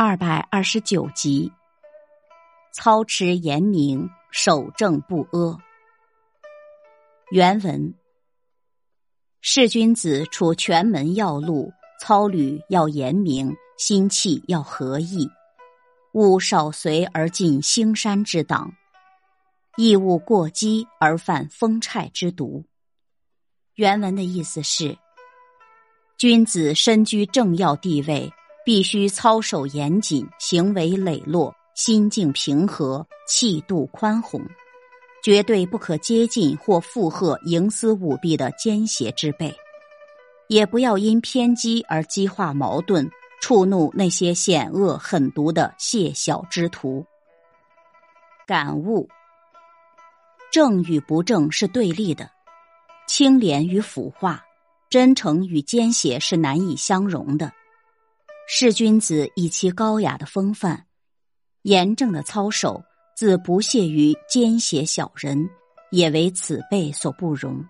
二百二十九集，操持严明，守正不阿。原文：是君子处全门要路，操履要严明，心气要和意，勿少随而进兴山之党，亦勿过激而犯风虿之毒。原文的意思是：君子身居政要地位。必须操守严谨，行为磊落，心境平和，气度宽宏，绝对不可接近或附和营私舞弊的奸邪之辈，也不要因偏激而激化矛盾，触怒那些险恶狠毒的谢小之徒。感悟：正与不正是对立的，清廉与腐化，真诚与奸邪是难以相容的。是君子以其高雅的风范、严正的操守，自不屑于奸邪小人，也为此辈所不容。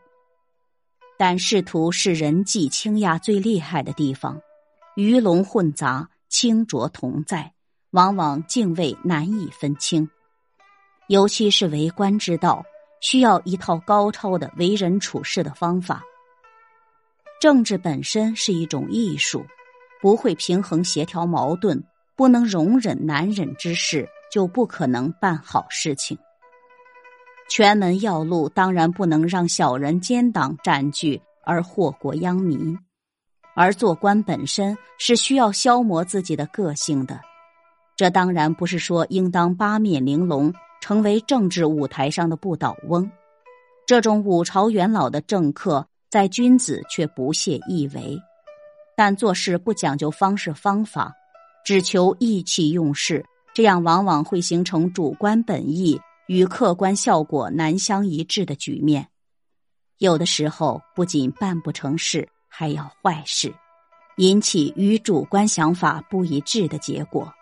但仕途是人际倾轧最厉害的地方，鱼龙混杂，清浊同在，往往敬畏难以分清。尤其是为官之道，需要一套高超的为人处事的方法。政治本身是一种艺术。不会平衡协调矛盾，不能容忍难忍之事，就不可能办好事情。权门要路当然不能让小人奸党占据而祸国殃民，而做官本身是需要消磨自己的个性的。这当然不是说应当八面玲珑，成为政治舞台上的不倒翁。这种五朝元老的政客，在君子却不屑一为。但做事不讲究方式方法，只求意气用事，这样往往会形成主观本意与客观效果难相一致的局面。有的时候不仅办不成事，还要坏事，引起与主观想法不一致的结果。